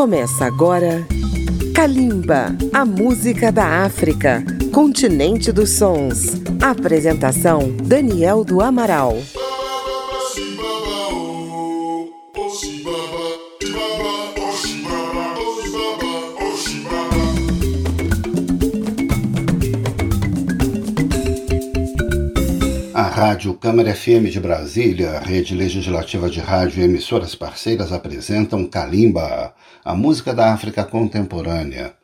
Começa agora Kalimba, a música da África, continente dos sons. Apresentação Daniel do Amaral. A Rádio Câmara FM de Brasília, a rede legislativa de rádio e emissoras parceiras apresentam Kalimba, a música da África contemporânea.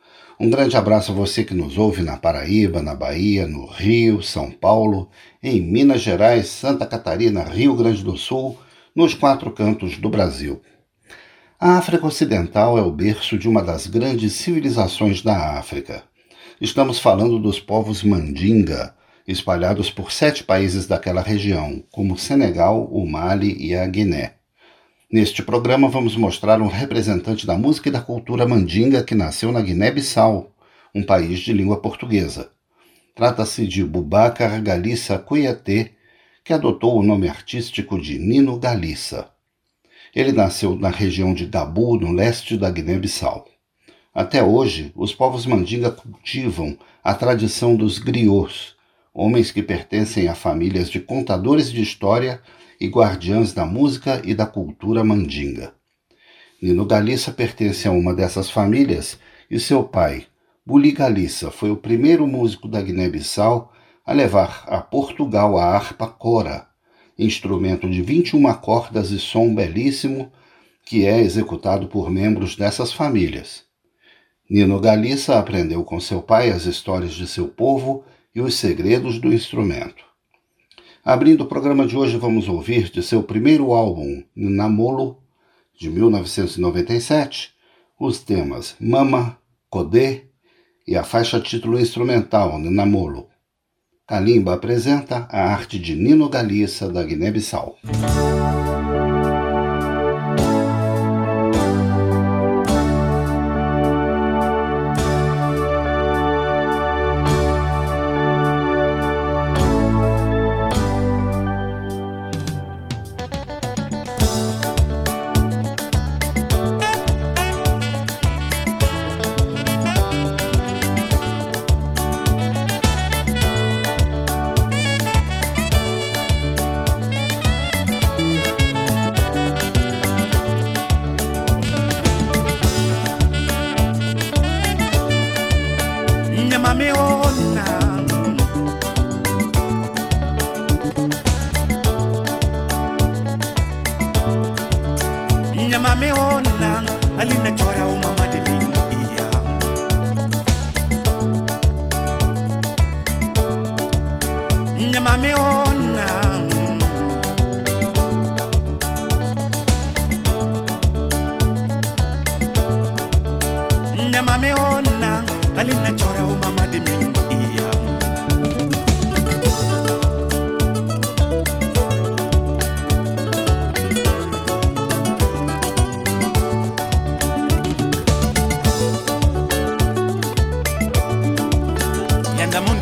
Um grande abraço a você que nos ouve na Paraíba, na Bahia, no Rio, São Paulo, em Minas Gerais, Santa Catarina, Rio Grande do Sul, nos quatro cantos do Brasil. A África Ocidental é o berço de uma das grandes civilizações da África. Estamos falando dos povos Mandinga, espalhados por sete países daquela região, como Senegal, o Mali e a Guiné. Neste programa vamos mostrar um representante da música e da cultura mandinga que nasceu na Guiné-Bissau, um país de língua portuguesa. Trata-se de Bubacar Galissa Cuiaté, que adotou o nome artístico de Nino Galissa. Ele nasceu na região de Gabu, no leste da Guiné-Bissau. Até hoje, os povos mandinga cultivam a tradição dos griots, homens que pertencem a famílias de contadores de história e guardiãs da música e da cultura mandinga. Nino Galissa pertence a uma dessas famílias e seu pai, Buli Galissa, foi o primeiro músico da Guiné-Bissau a levar a Portugal a harpa cora, instrumento de 21 cordas e som belíssimo que é executado por membros dessas famílias. Nino Galissa aprendeu com seu pai as histórias de seu povo e os segredos do instrumento. Abrindo o programa de hoje, vamos ouvir de seu primeiro álbum, Namolo, de 1997, os temas Mama, Kodê e a faixa título instrumental, Namolo. Kalimba apresenta a arte de Nino Galissa, da Guiné-Bissau.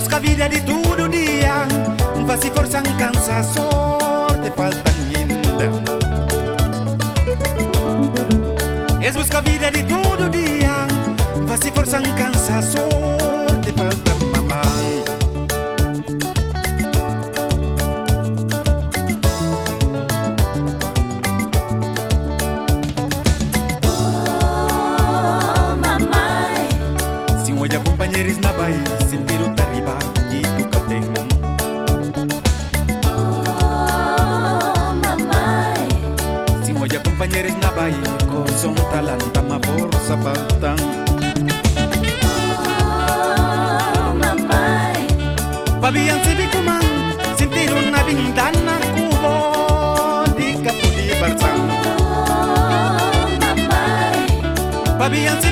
busca vida de todo dia Vai se forçar em cansar, sorte falta ainda Eles busca vida de todo dia Vai se forçar em sorte falta mamá. Oh, mamãe Se um olha companheiros na Bahia Atalanta ma forza baltan oh, Mampai Pabian si bikuman Sintir una bintana kubo Di kapudi barzan oh, Mampai Pabian si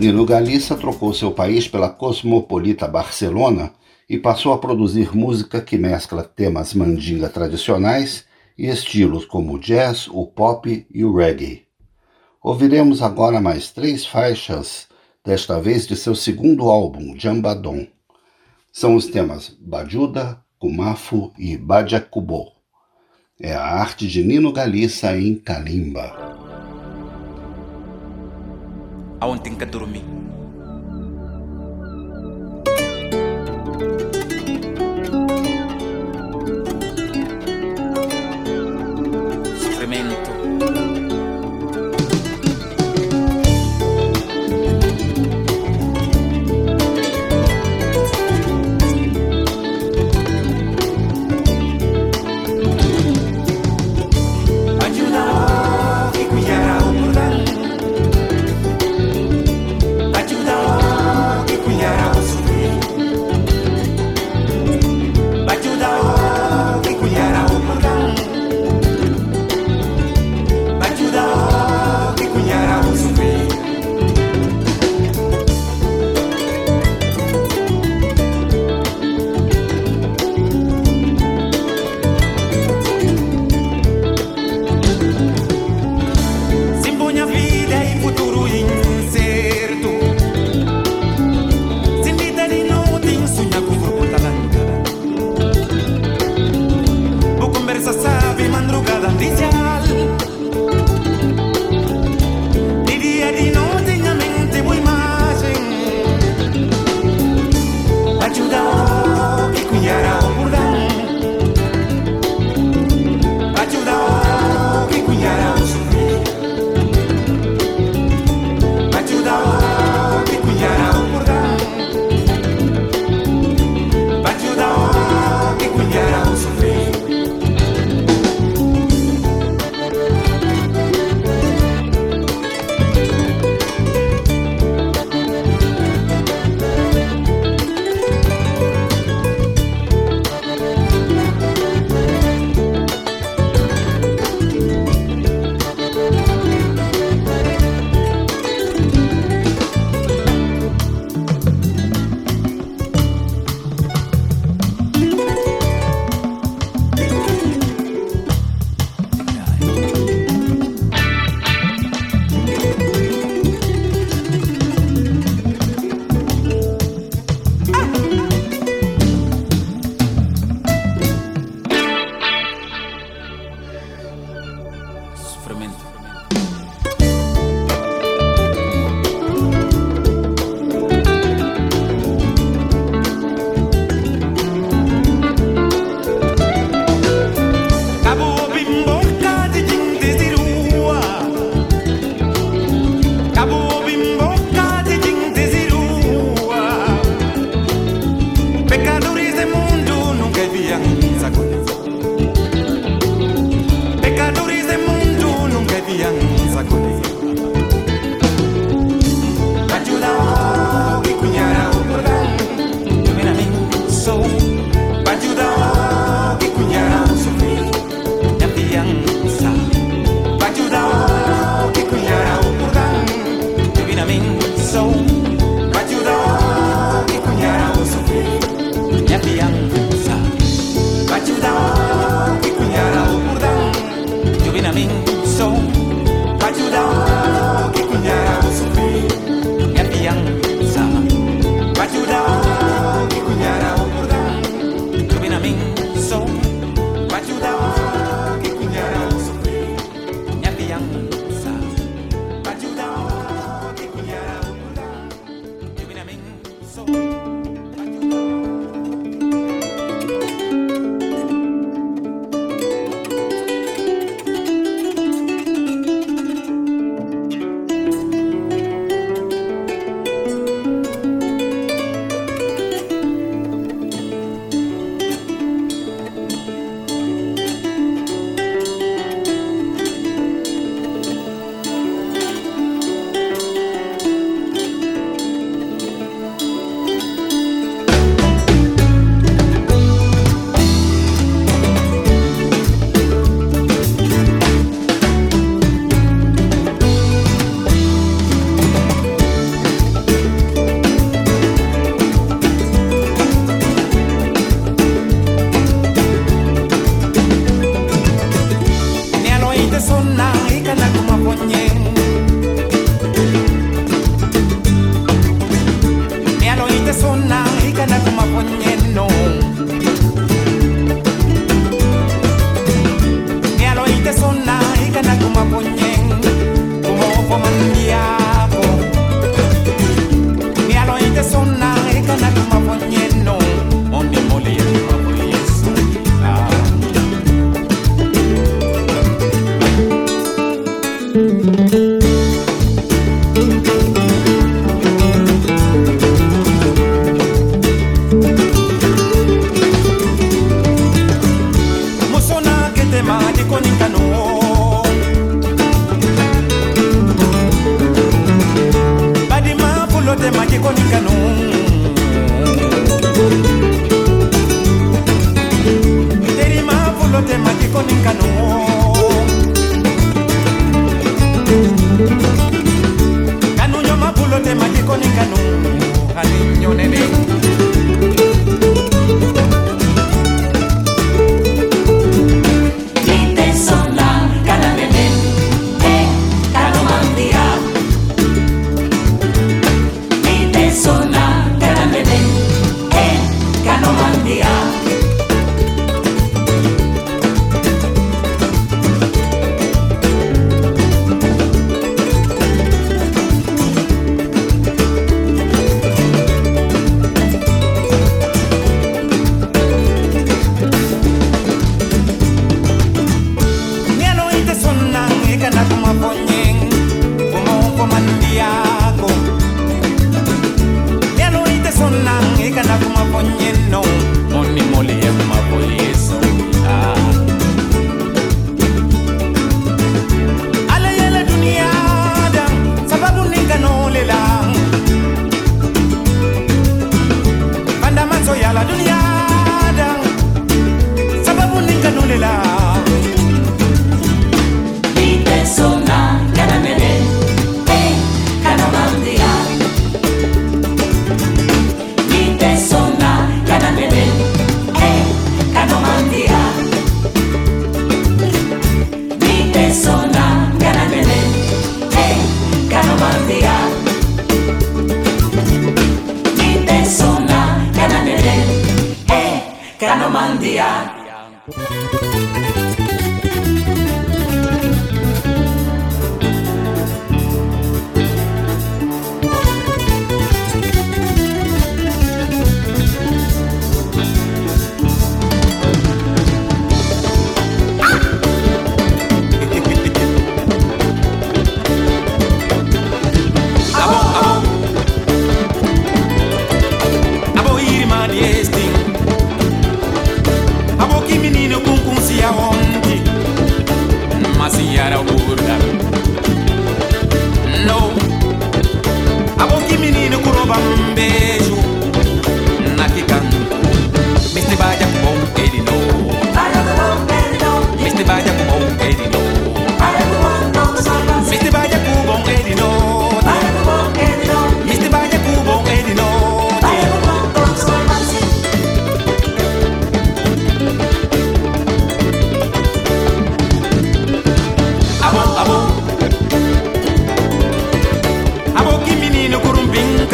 Nino Galissa trocou seu país pela cosmopolita Barcelona e passou a produzir música que mescla temas mandinga tradicionais e estilos como o jazz, o pop e o reggae. Ouviremos agora mais três faixas, desta vez de seu segundo álbum, Jambadon. São os temas Bajuda, Kumafu e Bajacubo. É a arte de Nino Galissa em Kalimba. awan tingka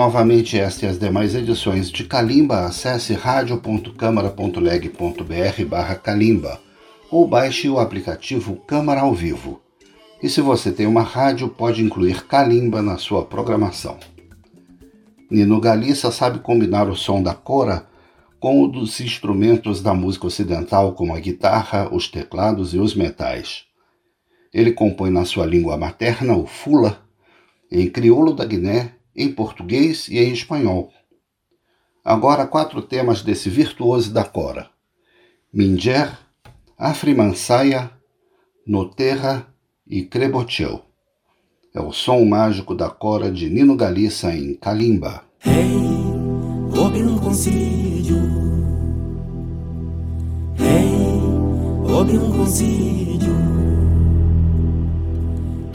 novamente esta e as demais edições de Calimba, acesse radio.câmara.leg.br barra Calimba ou baixe o aplicativo Câmara ao Vivo. E se você tem uma rádio, pode incluir Calimba na sua programação. Nino Galissa sabe combinar o som da cora com o dos instrumentos da música ocidental, como a guitarra, os teclados e os metais. Ele compõe na sua língua materna, o fula, em crioulo da Guiné em português e em espanhol. Agora quatro temas desse virtuoso da cora: Minger, Afrimansaia, Noterra e Crebocheu. É o som mágico da cora de Nino Galissa em Kalimba. Hey, um concílio. Hey, houve um concílio.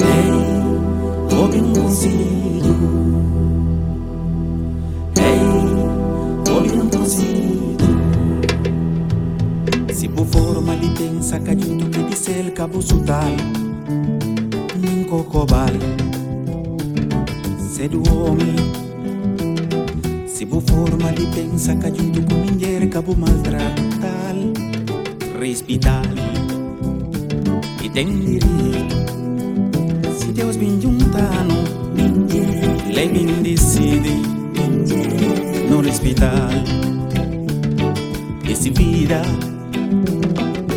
Hey, houve um concílio. densa cayuto que dice el cabo sutal ninko kobal sedu omi. Si bu forma di pensa cayuto con inger cabo maltratal. Respitali e tendiri si Deus bin giuntano lei bin decide non respitali e si vida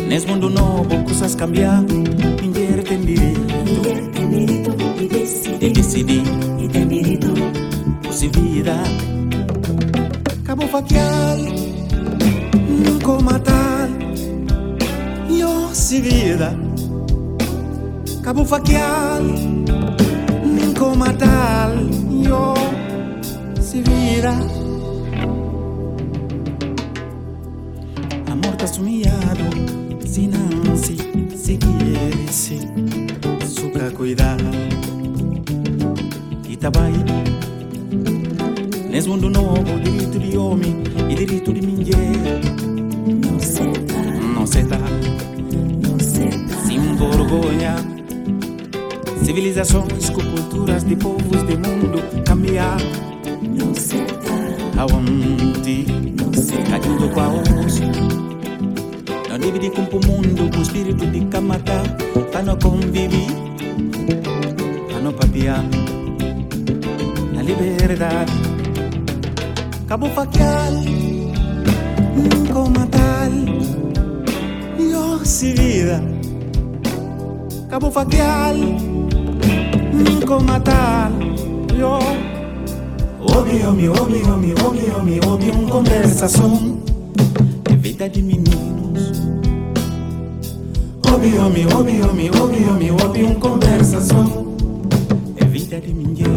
nesse mundo novo, coisas cambiar, mulher tem direito de decidir. Se vida, cabo faquial, nunca matar. Yo se vida, cabo faquial, nunca matar. Yo se vida. Amor tá sumiado, se não se, se quiere, se, suca cuidar. Itabai, nesse mundo novo, direito de homem e direito de mulher. Não se dá, Não se dá, não se dá. sem vergonha. Civilizações com culturas de povos do mundo cambiar. Não se dá, Aonde não se dá. ajudo com a osso. Não divide com o mundo com o espírito de camata. Para não conviver, para não papiar. Na liberdade, cabo faquial, nunca matar. Yo se vida, cabo faquial, nunca matar. Yo. Ouve, ouve, ouve, ouve, ouve, ouve, ouve uma conversação É vida de meninos hobby, homie, hobby, homie, hobby, homie, hobby, um conversação. É vida de minha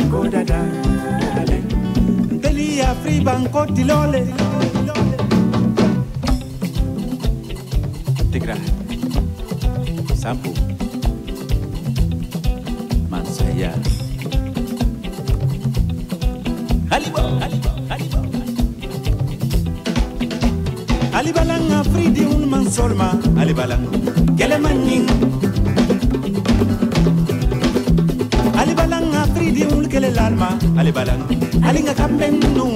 banco dada nteli ya free banco tilole. Tigra. Sampo mansaya. Halibo halibo halibo. Alibalanga free di un man solma alibalanga gelemanning. de balang alinga kamben dum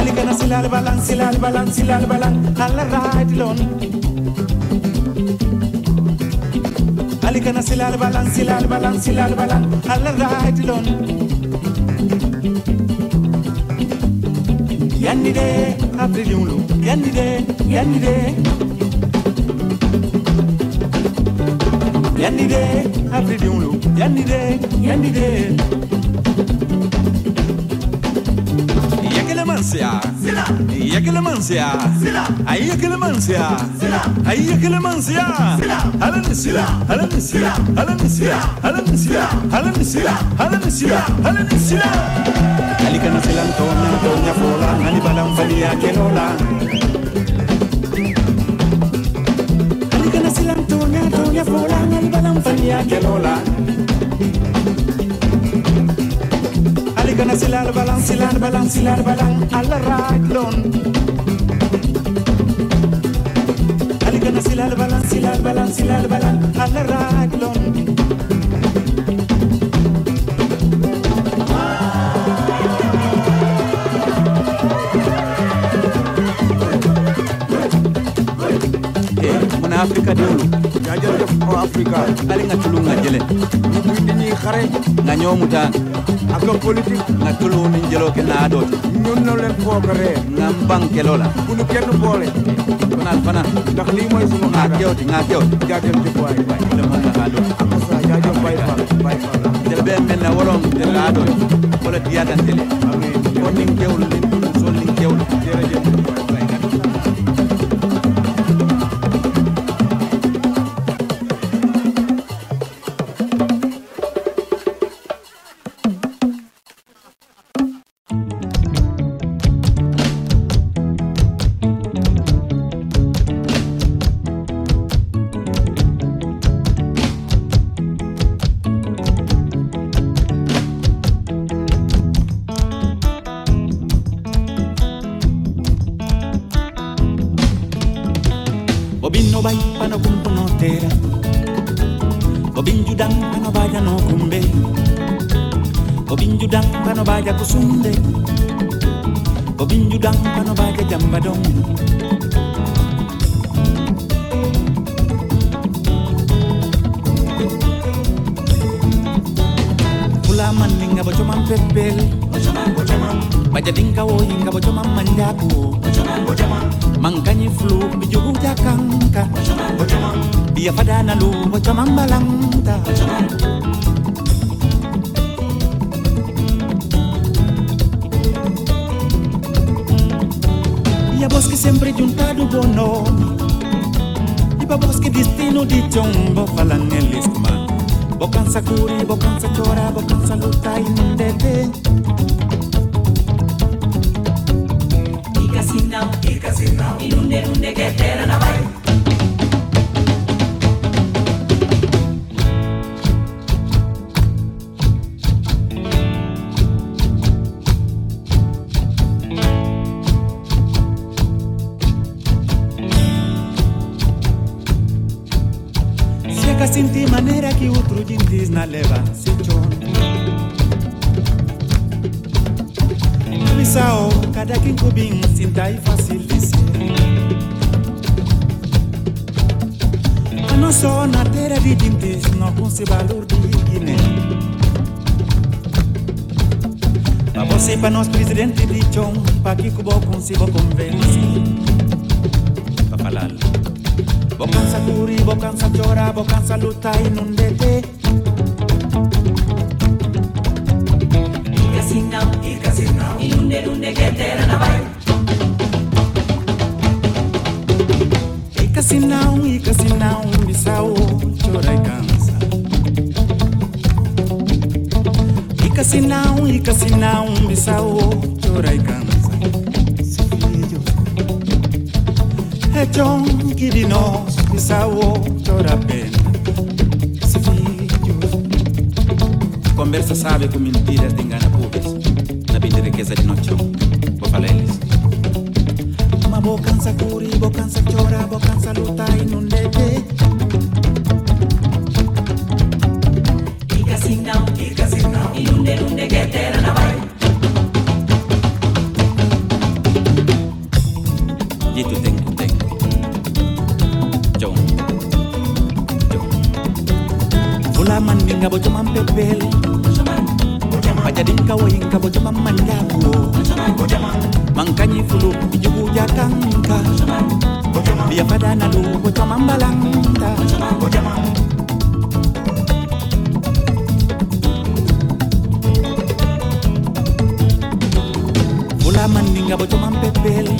alinga na silal balang silal balang silal balang. Alla ride lon. Alinga na silal balang silal balang silal balang. Alla ride lon. Yanni de April abrilulu yanni de yanni de. Yanni de. afridi ulu yandide yandide Yekilemancia, Yekilemancia, ahí Yekilemancia, ahí Yekilemancia, Alanisila, Alanisila, Alanisila, Alanisila, Alanisila, Alanisila, Alanisila. Alicana Silantona, Doña Fola, Nani Balanfani, Aquelola. Tonya, Tonya, Fulana, Albalan, Fania, Kelola. Alikana, Silar, Balan, Silar, Balan, Silar, Balan, Alaraglon. Alikana, Silar, Balan, Silar, Balan, Silar, Balan, Alaraglon. África eh, de Ouro. nga jërëjëf o Africa. Ali nga tulu nga jële. Ñu muy di ñuy xare. Nga ñoomu taan. Ak politique. Nga tulu ni jëloo ke naa dooti ñun na leen foogaree nga mbanke loola. Bu ñu kenn boole. Fanaal fana. Ndax lii mooy sunu aada nga kewti nga kewti. Jaajëf jëf waay. Waay le mën nga haa dooti ak sa jaajëf bay fal bay fal jël bee mel na waroon jël haa jambadong Pula mandinga bocoman pepel. Baja dinka wo hinga bocoman manjaku Mangkanyi flu bijugu jakangka. Dia pada nalu bocoman balangta bosque sempre juntado bono E ba bosque destino di chombo fala nelisma Bocansa curi, bocansa chora, bocansa luta inundete Ika sinau, ika in inunde unde ketera la vai. Sinti manera que outro jintis na leva se Misao cada quem cubim sinta e A não só na terra de jintis não se valor de Guiné. Pra você para nós presidente de chon Pa que se vou convencer Bokansa kuri, bokansa chora, bokansa luta inundete Irkasinam, irkasinam, inunde dunde ketera nabai Irkasinam, irkasinam, bisao, chora e cansa. Irkasinam, irkasinam, bisao, chora e cansa. ejongi linoso isawo chorapena se filhos conversa sabe com mentiras de engana pubes. Na bem de riqueza de nochão vou falar eles uma bocança curi bocança chora bocança luta e não deve Ica sinal, ica sinal, inunde, inunde, que terra na vai. wainga bocho mampepele bajadinga wainga bocho mamandabuo mankanyifulu ijugu jakanka biyapadana lu bocho mambalanta fula mandinga bocho mampepele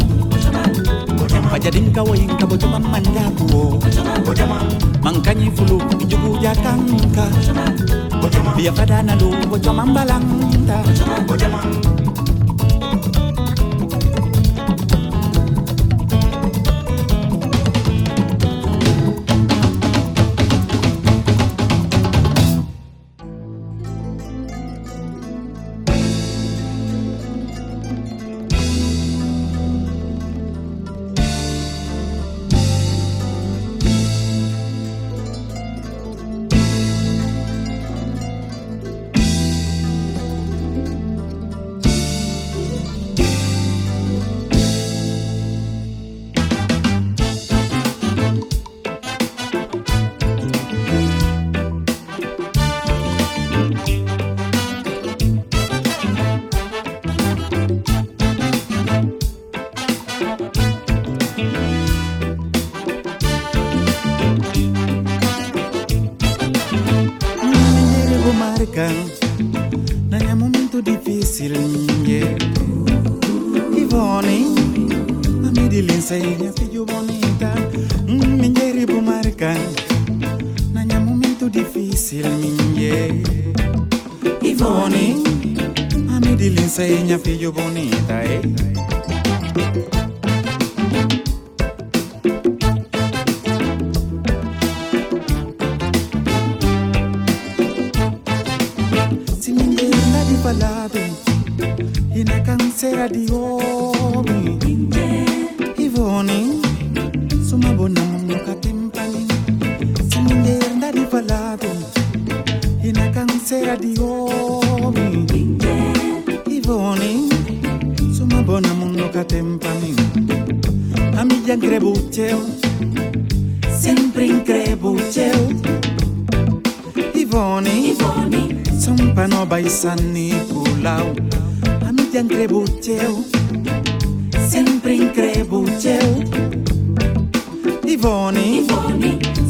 majalinga wainga bojoma mandakuo mankanyifulu ijugu jakanka biyafadanalo bojoma mbalanta minha filha, bom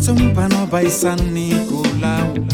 Sumpa no baisan Nicolau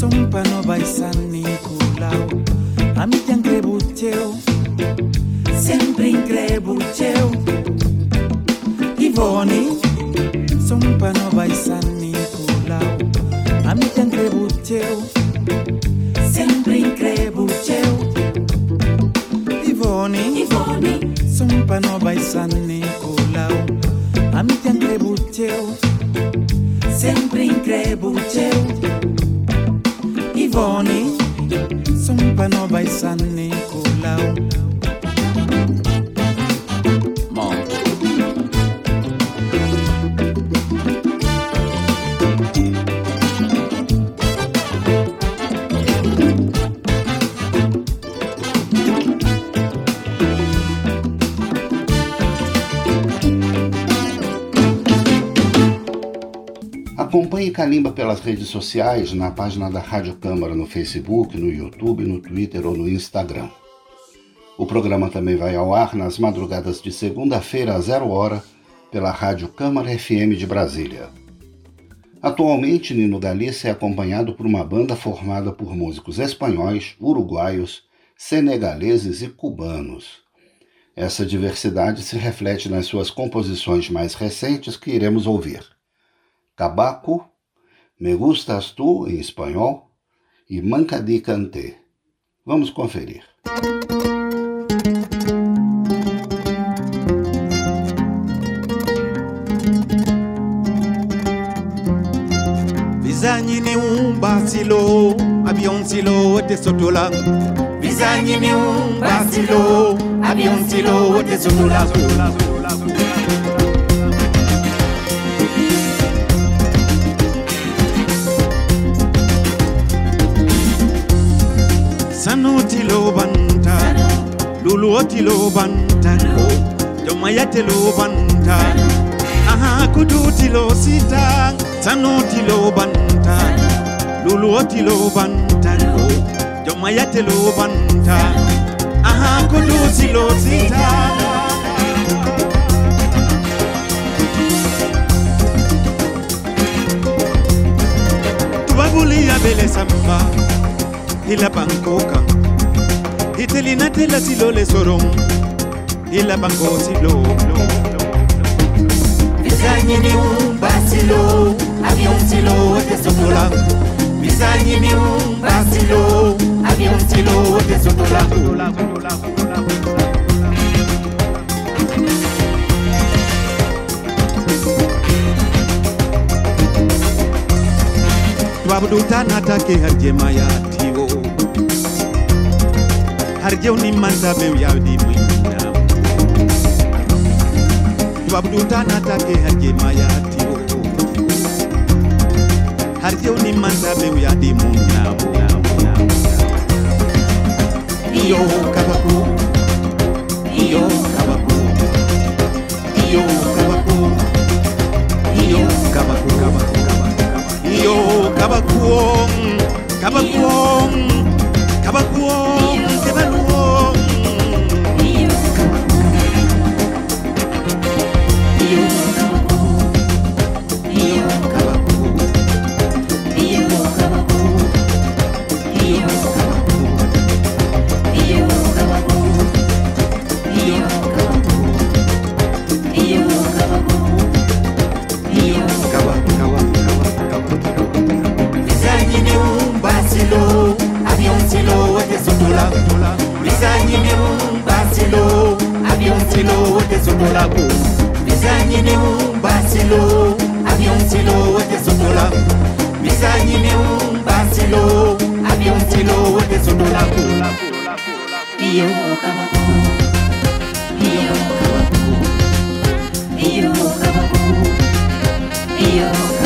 sompano baisan kulao Amitian crebucheo Sempre in crebucheo Ivoni Sompano baisan kulao Amitian Sempre in crebucheo Ivoni Ivoni Sompano baisan kulao Sempre in Californie, son pano by San Nicolao. Pelas redes sociais, na página da Rádio Câmara no Facebook, no YouTube, no Twitter ou no Instagram. O programa também vai ao ar nas madrugadas de segunda-feira a zero hora pela Rádio Câmara FM de Brasília. Atualmente, Nino Galícia é acompanhado por uma banda formada por músicos espanhóis, uruguaios, senegaleses e cubanos. Essa diversidade se reflete nas suas composições mais recentes que iremos ouvir. Cabaco, Me Gustas Tu, em espanhol, e Manca di Canté. Vamos conferir. Bizanyi ni basilo, avion silo te sotola. Bizanyi ni basilo, avion silo te sotola. kuluoti lobantan jomayate lobanta aha kuduti lo sita sanoti lobanta luluoti lobantan jomayate lobanta aha kuduti lo sita Tubabuli ya bele samba. Ila bankoka. itelina tela silo le sorom ila bango silo bizanyi miumba silo avion silo tesotola bizanyi miumba silo avion silo tesotola Wabudu tanata ke harjemaya arjew ni manta yawdi muinam wabdu tana take harje maya tio harjew ni manta yawdi muinam iyo kabaku. Iyo kabaku. Iyo kabaku. Iyo kabaku kabaku kabaku. Kabaku kabaku kabaku kabaku tezotolako bizanyineu basilo avionsilo wetezotolako bizanyineu basilo avionsilo wetezotolako iyo kabako iyo kabako iyo kabako iyo kabako.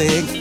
everything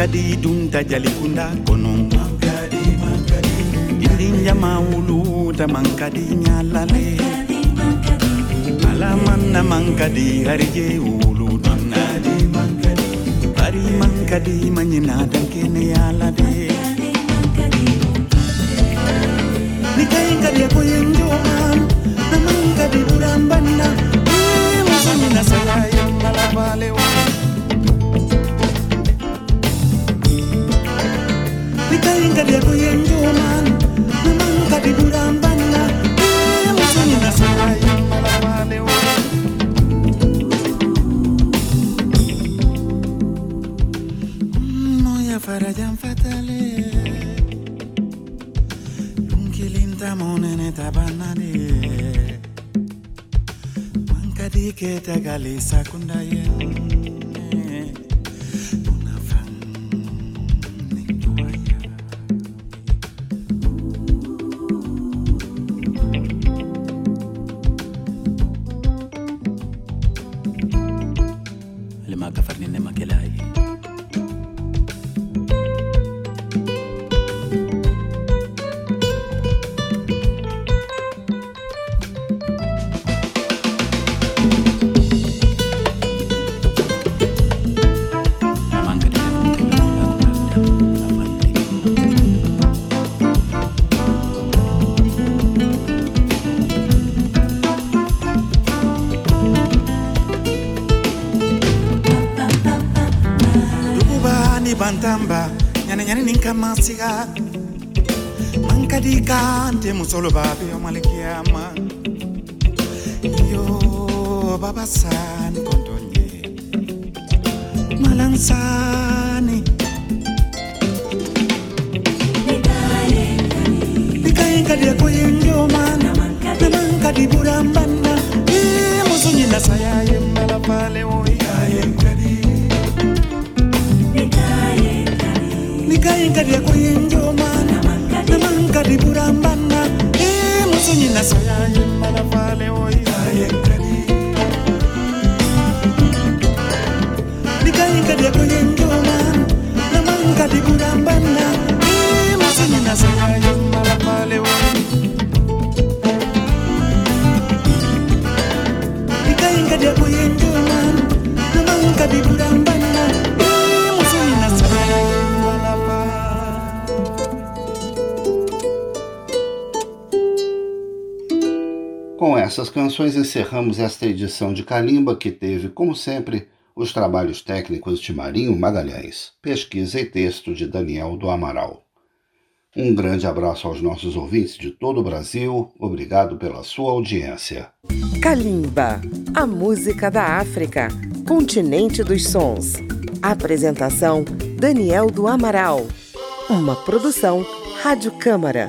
mankadi dun ta jali kunda kono mankadi mankadi indin jama ta mankadi nyalale alamanna mankadi harije wulu mankadi mankadi bari mankadi manyina dankene yalade nikaingadi yakoyenjoan na mankadi burambanna yang malam ngalabalewa farajan fatale. Tabanade galisa kundayen bantamba nyane nyane ninka masiga. Mankadi kante musolo babe yomalikiyama yo babasani kontonye malansani likayenkadi yakoyenjoma namankadi burambana musonyinasayayembalapaleoyayenkadi ndikaingati yako yenjomana namankati burambana. Emusonyina soyanje mana faleoikayenkadi ndikaingati yako yenjomana namankati burambana. Emusonyina soyanje essas canções encerramos esta edição de Calimba, que teve, como sempre, os trabalhos técnicos de Marinho Magalhães, pesquisa e texto de Daniel do Amaral. Um grande abraço aos nossos ouvintes de todo o Brasil, obrigado pela sua audiência. Kalimba, a música da África, continente dos sons. Apresentação: Daniel do Amaral. Uma produção Rádio Câmara,